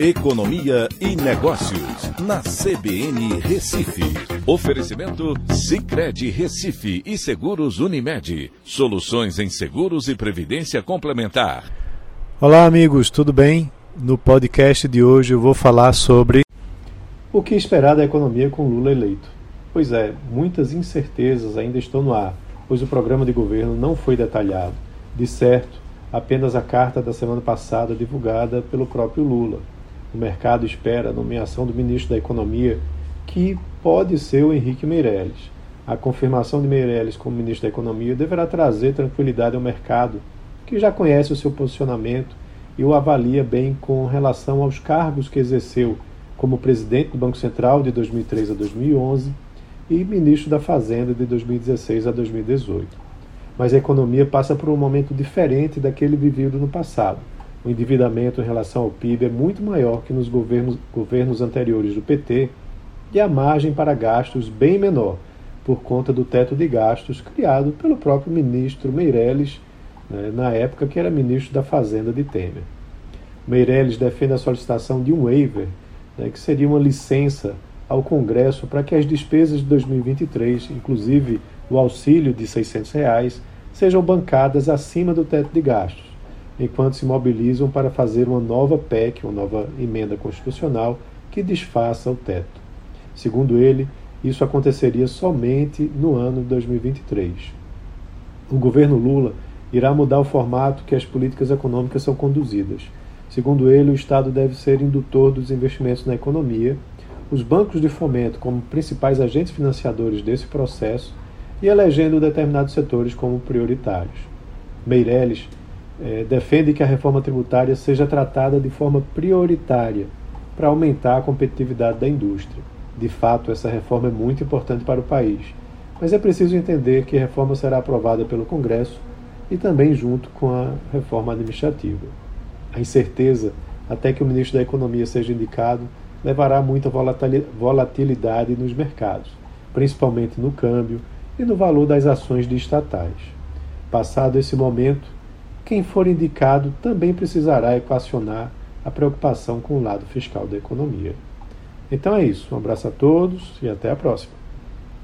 Economia e Negócios, na CBN Recife. Oferecimento Cicred Recife e Seguros Unimed. Soluções em seguros e previdência complementar. Olá, amigos, tudo bem? No podcast de hoje eu vou falar sobre o que esperar da economia com Lula eleito. Pois é, muitas incertezas ainda estão no ar, pois o programa de governo não foi detalhado. De certo, apenas a carta da semana passada divulgada pelo próprio Lula. O mercado espera a nomeação do ministro da Economia, que pode ser o Henrique Meirelles. A confirmação de Meirelles como ministro da Economia deverá trazer tranquilidade ao mercado, que já conhece o seu posicionamento e o avalia bem com relação aos cargos que exerceu como presidente do Banco Central de 2003 a 2011 e ministro da Fazenda de 2016 a 2018. Mas a economia passa por um momento diferente daquele vivido no passado o endividamento em relação ao PIB é muito maior que nos governos, governos anteriores do PT e a margem para gastos bem menor, por conta do teto de gastos criado pelo próprio ministro Meirelles, né, na época que era ministro da Fazenda de Temer. Meirelles defende a solicitação de um waiver, né, que seria uma licença ao Congresso para que as despesas de 2023, inclusive o auxílio de 600 reais, sejam bancadas acima do teto de gastos enquanto se mobilizam para fazer uma nova PEC, uma nova emenda constitucional, que desfaça o teto. Segundo ele, isso aconteceria somente no ano de 2023. O governo Lula irá mudar o formato que as políticas econômicas são conduzidas. Segundo ele, o Estado deve ser indutor dos investimentos na economia, os bancos de fomento como principais agentes financiadores desse processo e elegendo determinados setores como prioritários. Meirelles é, defende que a reforma tributária seja tratada de forma prioritária para aumentar a competitividade da indústria. De fato, essa reforma é muito importante para o país, mas é preciso entender que a reforma será aprovada pelo Congresso e também junto com a reforma administrativa. A incerteza até que o ministro da Economia seja indicado levará a muita volatilidade nos mercados, principalmente no câmbio e no valor das ações de estatais. Passado esse momento, quem for indicado também precisará equacionar a preocupação com o lado fiscal da economia. Então é isso. Um abraço a todos e até a próxima.